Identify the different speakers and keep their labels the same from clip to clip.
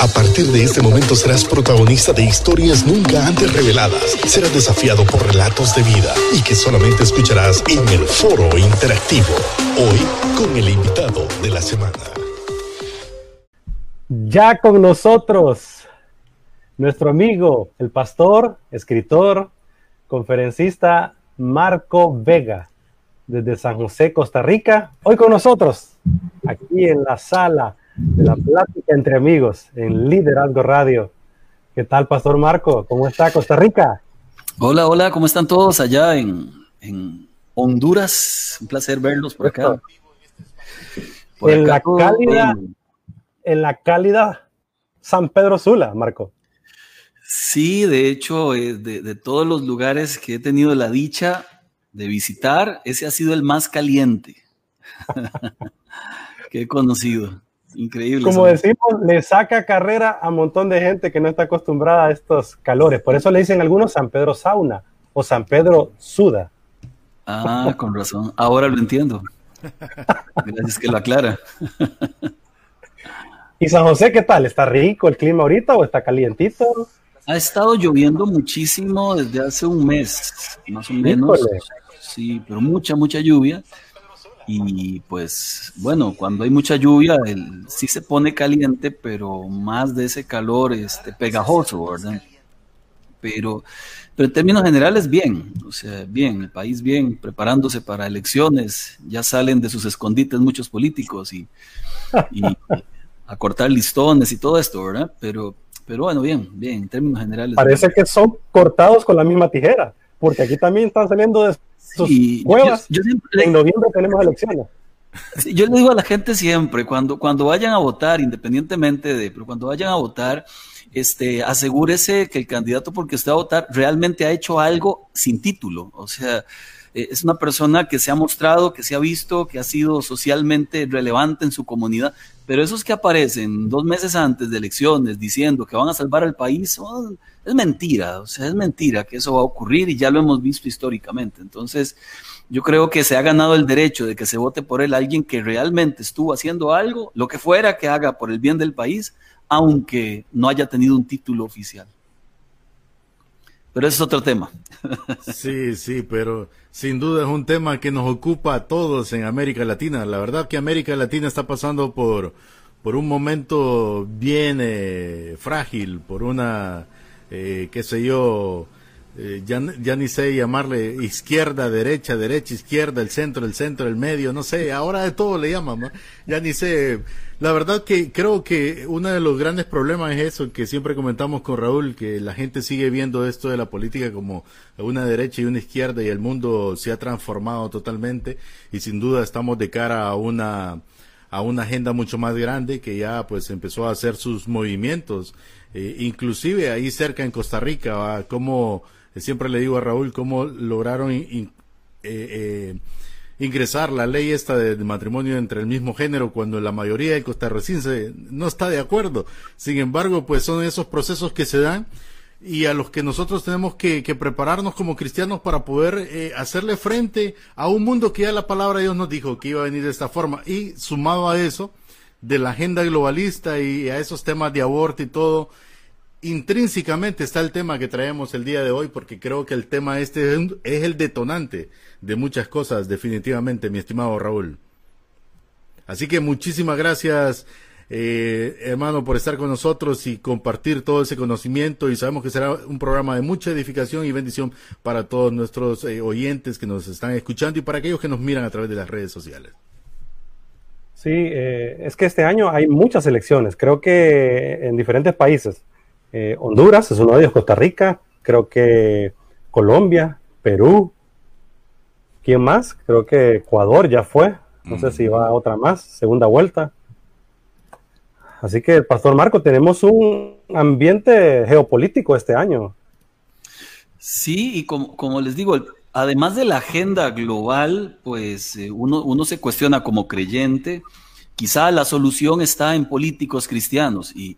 Speaker 1: A partir de este momento serás protagonista de historias nunca antes reveladas. Serás desafiado por relatos de vida y que solamente escucharás en el foro interactivo. Hoy con el invitado de la semana.
Speaker 2: Ya con nosotros, nuestro amigo, el pastor, escritor, conferencista Marco Vega, desde San José, Costa Rica. Hoy con nosotros, aquí en la sala de la plática entre amigos en Liderazgo Radio. ¿Qué tal, Pastor Marco? ¿Cómo está Costa Rica?
Speaker 3: Hola, hola, ¿cómo están todos allá en, en Honduras? Un placer verlos por acá.
Speaker 2: en, la cálida, en la cálida San Pedro Sula, Marco.
Speaker 3: Sí, de hecho, eh, de, de, todos los lugares que he tenido la dicha de visitar, ese ha sido el más caliente que he conocido. Increíble.
Speaker 2: Como decimos, le saca carrera a un montón de gente que no está acostumbrada a estos calores. Por eso le dicen algunos San Pedro Sauna o San Pedro Suda.
Speaker 3: Ah, con razón. Ahora lo entiendo. Gracias que lo aclara.
Speaker 2: ¿Y San José qué tal? ¿Está rico el clima ahorita o está calientito?
Speaker 3: Ha estado lloviendo muchísimo desde hace un mes, más o menos. Sí, pero mucha, mucha lluvia. Y pues bueno, cuando hay mucha lluvia, el, sí se pone caliente, pero más de ese calor este, pegajoso, ¿verdad? Pero, pero en términos generales, bien, o sea, bien, el país bien, preparándose para elecciones, ya salen de sus escondites muchos políticos y, y a cortar listones y todo esto, ¿verdad? Pero, pero bueno, bien, bien, en términos generales.
Speaker 2: Parece que son cortados con la misma tijera, porque aquí también están saliendo de Sí, cuevas. Yo, yo siempre, en noviembre tenemos elecciones.
Speaker 3: Sí, yo le digo a la gente siempre, cuando, cuando vayan a votar, independientemente de, pero cuando vayan a votar, este, asegúrese que el candidato porque usted va a votar realmente ha hecho algo sin título. O sea, eh, es una persona que se ha mostrado, que se ha visto, que ha sido socialmente relevante en su comunidad, pero esos que aparecen dos meses antes de elecciones diciendo que van a salvar al país, es mentira, o sea, es mentira que eso va a ocurrir y ya lo hemos visto históricamente. Entonces, yo creo que se ha ganado el derecho de que se vote por él alguien que realmente estuvo haciendo algo, lo que fuera que haga por el bien del país, aunque no haya tenido un título oficial. Pero ese es otro tema.
Speaker 4: Sí, sí, pero sin duda es un tema que nos ocupa a todos en América Latina. La verdad que América Latina está pasando por, por un momento bien eh, frágil, por una eh, qué sé yo, eh, ya, ya, ni sé llamarle izquierda, derecha, derecha, izquierda, el centro, el centro, el medio, no sé, ahora de todo le llaman, ya ni sé. La verdad que creo que uno de los grandes problemas es eso que siempre comentamos con Raúl, que la gente sigue viendo esto de la política como una derecha y una izquierda y el mundo se ha transformado totalmente y sin duda estamos de cara a una a una agenda mucho más grande que ya pues empezó a hacer sus movimientos. Eh, inclusive ahí cerca en Costa Rica, como eh, siempre le digo a Raúl, cómo lograron eh, ingresar la ley esta de, matrimonio entre el mismo género cuando la mayoría de costarricenses no está de acuerdo. Sin embargo, pues son esos procesos que se dan y a los que nosotros tenemos que, prepararnos como cristianos para poder hacerle frente a un mundo que ya la palabra de Dios nos dijo que iba a venir de esta forma. Y sumado a eso, de la agenda globalista y a esos temas de aborto y todo, intrínsecamente está el tema que traemos el día de hoy, porque creo que el tema este es el detonante de muchas cosas, definitivamente, mi estimado Raúl. Así que muchísimas gracias, eh, hermano, por estar con nosotros y compartir todo ese conocimiento. Y sabemos que será un programa de mucha edificación y bendición para todos nuestros eh, oyentes que nos están escuchando y para aquellos que nos miran a través de las redes sociales.
Speaker 2: Sí, eh, es que este año hay muchas elecciones, creo que en diferentes países. Eh, Honduras es uno de ellos, Costa Rica, creo que Colombia, Perú. ¿Quién más? Creo que Ecuador ya fue. No sé si va otra más, segunda vuelta. Así que, Pastor Marco, tenemos un ambiente geopolítico este año.
Speaker 3: Sí, y como, como les digo, además de la agenda global, pues eh, uno, uno se cuestiona como creyente Quizá la solución está en políticos cristianos y,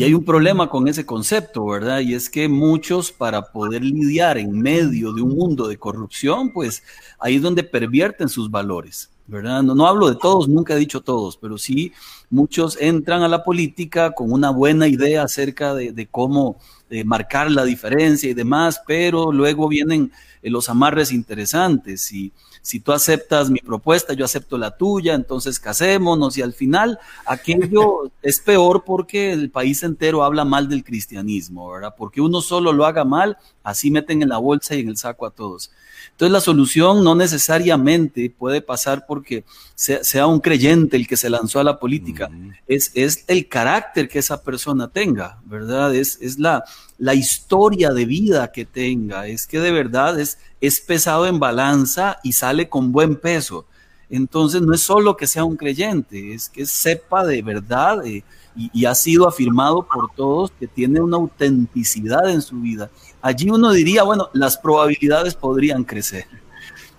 Speaker 3: hay un problema con ese concepto, ¿verdad? Y es que muchos para poder lidiar en medio de un mundo de corrupción, pues ahí es donde pervierten sus valores, ¿verdad? No, no hablo de todos, nunca he dicho todos, pero sí muchos entran a la política con una buena idea acerca de, cómo eh, marcar la diferencia y demás, pero luego vienen eh, los amarres interesantes y si tú aceptas mi propuesta, yo acepto la tuya, entonces casémonos y al final aquello es peor porque el país entero habla mal del cristianismo, ¿verdad? Porque uno solo lo haga mal, así meten en la bolsa y en el saco a todos. Entonces la solución no necesariamente puede pasar porque sea, un creyente el que se lanzó a la política, es, es, el carácter que esa persona tenga, ¿verdad? Es, es la, la historia de vida que tenga, es que de verdad es, es pesado en balanza y sale con buen peso. Entonces no es solo que sea un creyente, es que sepa de verdad eh, y, y, ha sido afirmado por todos que tiene una autenticidad en su vida allí uno diría, bueno, las probabilidades podrían crecer.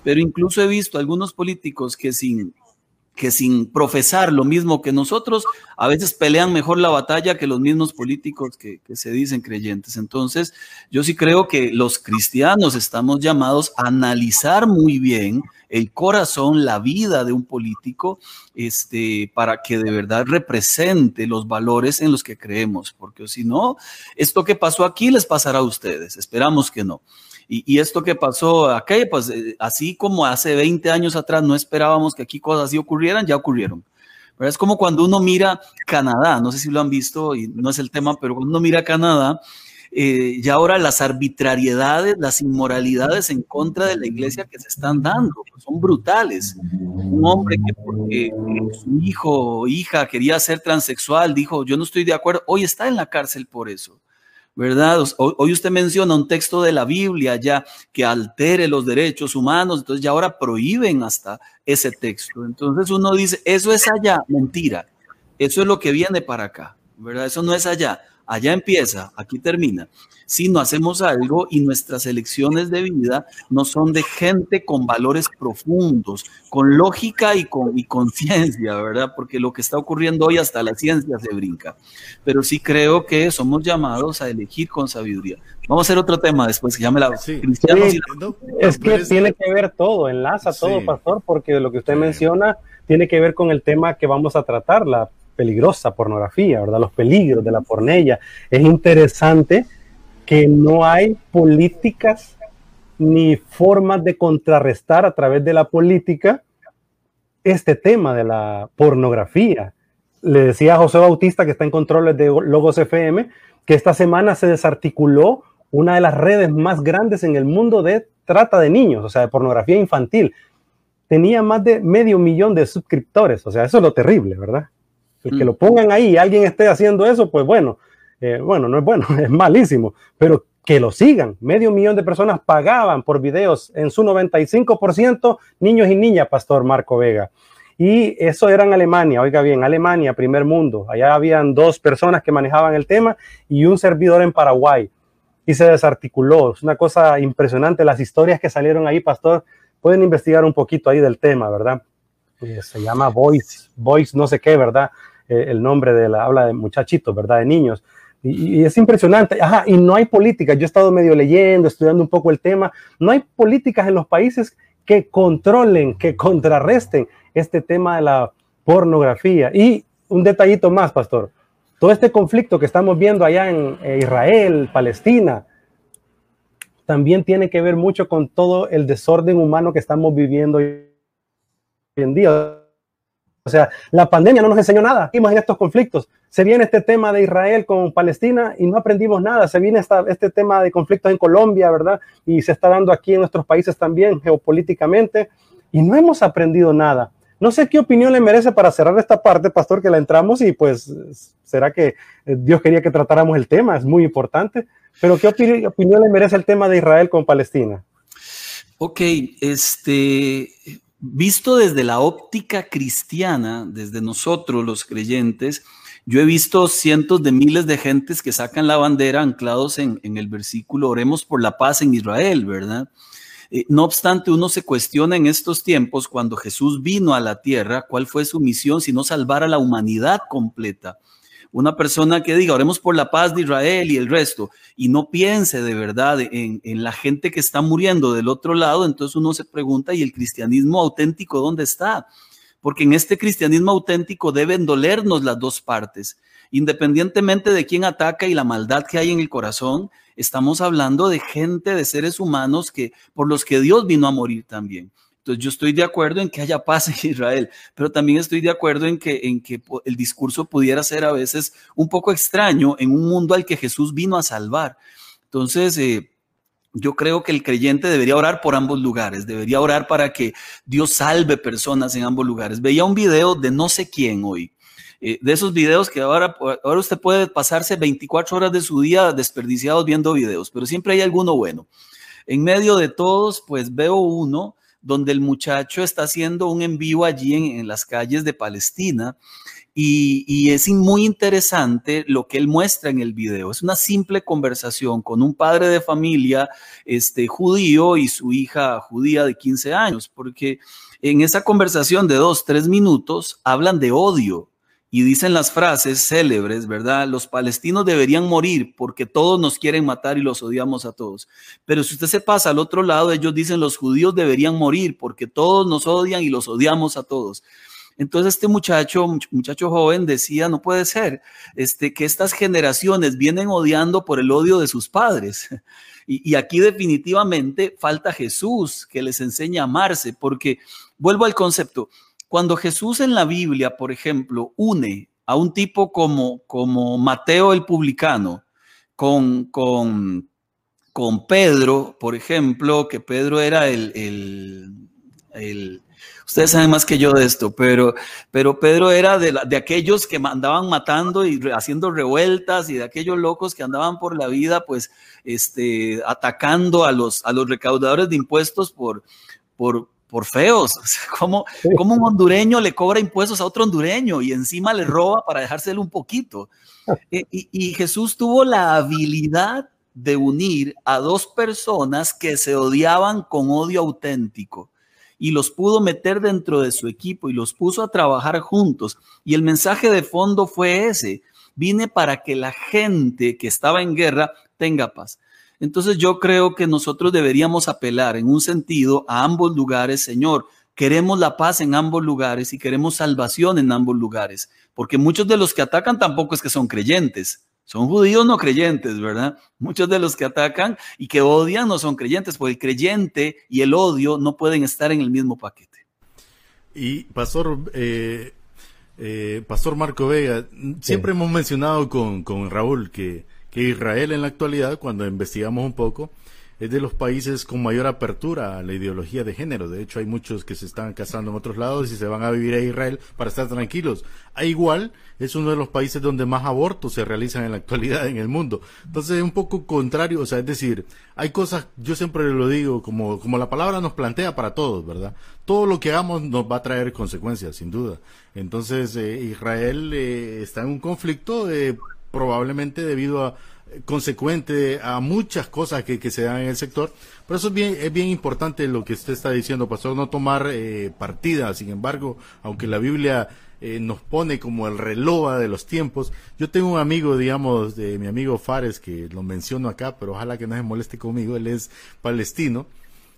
Speaker 3: Pero incluso he visto algunos políticos que sin, que sin profesar lo mismo que nosotros, a veces pelean mejor la batalla que los mismos políticos que, que, se dicen creyentes. Entonces, yo sí creo que los cristianos estamos llamados a analizar muy bien el corazón, la vida de un político, este, para que de verdad represente los valores en los que creemos, porque si no, esto que pasó aquí les pasará a ustedes, esperamos que no. Y, esto que pasó acá, pues eh, así como hace 20 años atrás no esperábamos que aquí cosas así ocurrieran, ya ocurrieron. Es como cuando uno mira Canadá, no sé si lo han visto y no es el tema, pero cuando uno mira Canadá, eh, y ahora las arbitrariedades, las inmoralidades en contra de la iglesia que se están dando, pues, son brutales. Un hombre que porque su hijo o hija quería ser transexual, dijo, yo no estoy de acuerdo, hoy está en la cárcel por eso. ¿verdad? Hoy usted menciona un texto de la Biblia ya que altere los derechos humanos, entonces ya ahora prohíben hasta ese texto. Entonces uno dice, eso es allá, mentira, eso es lo que viene para acá, ¿verdad? Eso no es allá allá empieza, aquí termina. Si no hacemos algo y nuestras elecciones de vida no son de gente con valores profundos, con lógica y con y conciencia, ¿verdad? Porque lo que está ocurriendo hoy hasta la ciencia se brinca. Pero sí creo que somos llamados a elegir con sabiduría. Vamos a hacer otro tema después que llame la
Speaker 2: sí. Es que tiene que ver todo, enlaza todo, pastor, porque lo que usted menciona tiene que ver con el tema que vamos a tratar, la peligrosa pornografía, ¿verdad? Los peligros de la pornella. Es interesante que no hay políticas ni formas de contrarrestar a través de la política este tema de la pornografía. Le decía a José Bautista, que está en controles de Logos FM, que esta semana se desarticuló una de las redes más grandes en el mundo de trata de niños, o sea, de pornografía infantil. Tenía más de medio millón de suscriptores, o sea, eso es lo terrible, ¿verdad? El que mm. lo pongan ahí y alguien esté haciendo eso, pues bueno, eh, bueno, no es bueno, es malísimo, pero que lo sigan. Medio millón de personas pagaban por videos, en su 95% niños y niñas, Pastor Marco Vega. Y eso era en Alemania, oiga bien, Alemania, primer mundo. Allá habían dos personas que manejaban el tema y un servidor en Paraguay. Y se desarticuló. Es una cosa impresionante. Las historias que salieron ahí, Pastor, pueden investigar un poquito ahí del tema, ¿verdad? Eh, se llama Voice, Voice no sé qué, ¿verdad? Eh, el nombre de la habla de muchachitos, ¿verdad? De niños. Y, es impresionante. Ajá, y no hay políticas. Yo he estado medio leyendo, estudiando un poco el tema. No hay políticas en los países que controlen, que contrarresten este tema de la pornografía. Y un detallito más, pastor. Todo este conflicto que estamos viendo allá en eh, Israel, Palestina, también tiene que ver mucho con todo el desorden humano que estamos viviendo hoy en día. O sea, la pandemia no nos enseñó nada. Vimos en estos conflictos. Se viene este tema de Israel con Palestina y no aprendimos nada. Se viene este tema de conflictos en Colombia, ¿verdad? Y se está dando aquí en nuestros países también geopolíticamente y no hemos aprendido nada. No sé qué opinión le merece para cerrar esta parte, pastor, que la entramos y pues será que eh, Dios quería que tratáramos el tema, es muy importante, pero ¿qué opinión le merece el tema de Israel con Palestina?
Speaker 3: Ok, este, visto desde la óptica cristiana, desde nosotros los creyentes, yo he visto cientos de miles de gentes que sacan la bandera anclados en, el versículo, oremos por la paz en Israel, ¿verdad? Eh, no obstante, uno se cuestiona en estos tiempos, cuando Jesús vino a la tierra, cuál fue su misión, si no salvar a la humanidad completa una persona que diga, oremos por la paz de Israel y el resto, y no piense de verdad en, la gente que está muriendo del otro lado, entonces uno se pregunta, ¿y el cristianismo auténtico dónde está? porque en este cristianismo auténtico deben dolernos las dos partes. Independientemente de quién ataca y la maldad que hay en el corazón, estamos hablando de gente, de seres humanos que por los que Dios vino a morir también. Entonces yo estoy de acuerdo en que haya paz en Israel, pero también estoy de acuerdo en que, en que el discurso pudiera ser a veces un poco extraño en un mundo al que Jesús vino a salvar. Entonces, eh, yo creo que el creyente debería orar por ambos lugares, debería orar para que Dios salve personas en ambos lugares. Veía un video de no sé quién hoy, eh, de esos videos que ahora, ahora usted puede pasarse 24 horas de su día desperdiciados viendo videos, pero siempre hay alguno bueno. En medio de todos, pues veo uno donde el muchacho está haciendo un en vivo allí en, las calles de Palestina y, y, es muy interesante lo que él muestra en el video. Es una simple conversación con un padre de familia este, judío y su hija judía de 15 años, porque en esa conversación de dos, tres minutos hablan de odio, y dicen las frases célebres, ¿verdad? Los palestinos deberían morir porque todos nos quieren matar y los odiamos a todos. Pero si usted se pasa al otro lado, ellos dicen los judíos deberían morir porque todos nos odian y los odiamos a todos. Entonces este muchacho, muchacho joven decía, no puede ser, este, que estas generaciones vienen odiando por el odio de sus padres. Y, y aquí definitivamente falta Jesús que les enseña a amarse, porque vuelvo al concepto, cuando Jesús en la Biblia, por ejemplo, une a un tipo como, como Mateo el publicano con, con, con Pedro, por ejemplo, que Pedro era el, el, ustedes saben más que yo de esto, pero, pero Pedro era de, de, aquellos que andaban matando y haciendo revueltas y de aquellos locos que andaban por la vida, pues, este, atacando a los, a los recaudadores de impuestos por, por, por feos. ¿Cómo, un hondureño le cobra impuestos a otro hondureño y encima le roba para dejárselo un poquito? Eh, y, Jesús tuvo la habilidad de unir a dos personas que se odiaban con odio auténtico y los pudo meter dentro de su equipo y los puso a trabajar juntos. Y el mensaje de fondo fue ese. Vine para que la gente que estaba en guerra tenga paz. Entonces yo creo que nosotros deberíamos apelar en un sentido a ambos lugares, Señor. Queremos la paz en ambos lugares y queremos salvación en ambos lugares, porque muchos de los que atacan tampoco es que son creyentes, son judíos no creyentes, ¿verdad? Muchos de los que atacan y que odian no son creyentes, porque el creyente y el odio no pueden estar en el mismo paquete.
Speaker 4: Y Pastor, eh, eh, Pastor Marco Vega, siempre hemos mencionado con, con Raúl que que Israel en la actualidad, cuando investigamos un poco, es de los países con mayor apertura a la ideología de género. De hecho, hay muchos que se están casando en otros lados y se van a vivir a Israel para estar tranquilos. A igual, es uno de los países donde más abortos se realizan en la actualidad en el mundo. Entonces, es un poco contrario, o sea, es decir, hay cosas, yo siempre lo digo, como, como la palabra nos plantea para todos, ¿verdad? Todo lo que hagamos nos va a traer consecuencias, sin duda. Entonces, eh, Israel eh, está en un conflicto probablemente debido a consecuente a muchas cosas que, que, se dan en el sector. Por eso es bien, es bien importante lo que usted está diciendo, pastor, no tomar eh, partida. Sin embargo, aunque la Biblia eh, nos pone como el reloj de los tiempos, yo tengo un amigo, digamos, de mi amigo Fares, que lo menciono acá, pero ojalá que no se moleste conmigo, él es palestino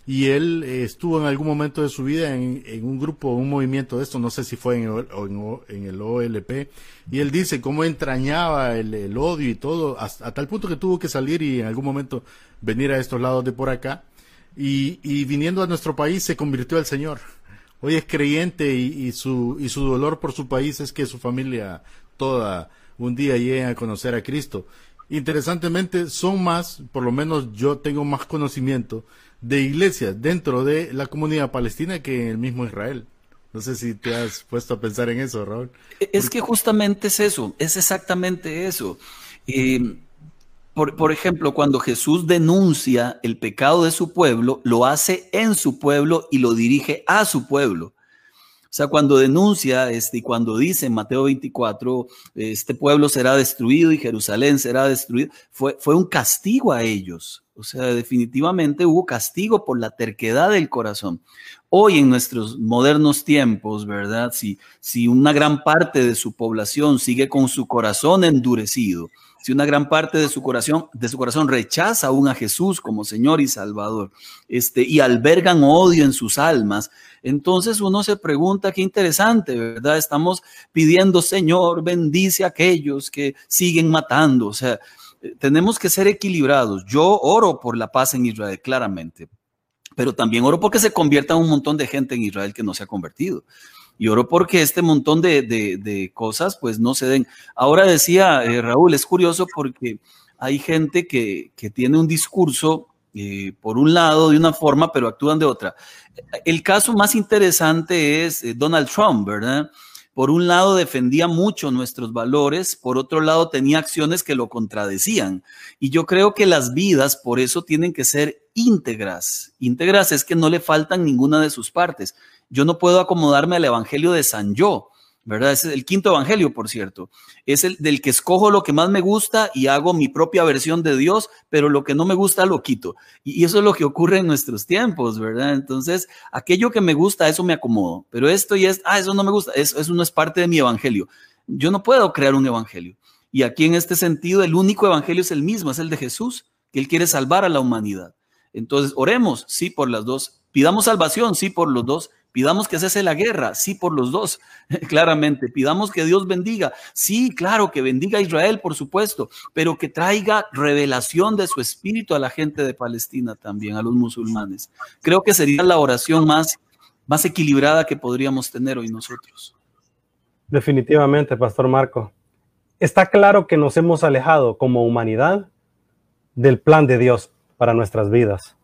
Speaker 4: y él eh, estuvo en algún momento de su vida en, un grupo, un movimiento de esto, no sé si fue en, el OLP, y él dice cómo entrañaba el, odio y todo, hasta, tal punto que tuvo que salir y en algún momento venir a estos lados de por acá, y, viniendo a nuestro país se convirtió al Señor. Hoy es creyente y, y, su, y su dolor por su país es que su familia toda un día llegue a conocer a Cristo. Interesantemente, son más, por lo menos yo tengo más conocimiento de iglesias dentro de la comunidad palestina que en el mismo Israel. No sé si te has puesto a pensar en eso, Raúl.
Speaker 3: Es que justamente es eso, es exactamente eso. Eh, por, por, ejemplo, cuando Jesús denuncia el pecado de su pueblo, lo hace en su pueblo y lo dirige a su pueblo. O sea, cuando denuncia este, y cuando dice en Mateo 24, este pueblo será destruido y Jerusalén será destruido, fue, fue un castigo a ellos O sea, definitivamente hubo castigo por la terquedad del corazón. Hoy en nuestros modernos tiempos, ¿verdad? Si, si una gran parte de su población sigue con su corazón endurecido, si una gran parte de su corazón, de su corazón rechaza aún a Jesús como Señor y Salvador, este, y albergan odio en sus almas, entonces uno se pregunta, qué interesante, ¿verdad? Estamos pidiendo, Señor, bendice a aquellos que siguen matando. O sea, tenemos que ser equilibrados. Yo oro por la paz en Israel, claramente, pero también oro porque se convierta un montón de gente en Israel que no se ha convertido. Y oro porque este montón de, cosas pues no se den. Ahora decía eh, Raúl, es curioso porque hay gente que, tiene un discurso eh, por un lado de una forma, pero actúan de otra. El caso más interesante es eh, Donald Trump, ¿verdad? por un lado defendía mucho nuestros valores, por otro lado tenía acciones que lo contradecían. Y yo creo que las vidas por eso tienen que ser íntegras. Íntegras es que no le faltan ninguna de sus partes. Yo no puedo acomodarme al Evangelio de San Yo. ¿verdad? es el quinto evangelio, por cierto. Es el del que escojo lo que más me gusta y hago mi propia versión de Dios, pero lo que no me gusta lo quito. Y eso es lo que ocurre en nuestros tiempos, ¿verdad? Entonces, aquello que me gusta, eso me acomodo, pero esto y es, ah, eso no me gusta, eso, eso no es parte de mi evangelio. Yo no puedo crear un evangelio. Y aquí en este sentido, el único evangelio es el mismo, es el de Jesús, que Él quiere salvar a la humanidad. Entonces, oremos, sí, por las dos. Pidamos salvación, sí, por los dos Pidamos que cese la guerra, sí, por los dos, claramente. Pidamos que Dios bendiga, sí, claro, que bendiga a Israel, por supuesto, pero que traiga revelación de su espíritu a la gente de Palestina también, a los musulmanes. Creo que sería la oración más, más equilibrada que podríamos tener hoy nosotros.
Speaker 2: Definitivamente, Pastor Marco. Está claro que nos hemos alejado como humanidad del plan de Dios para nuestras vidas.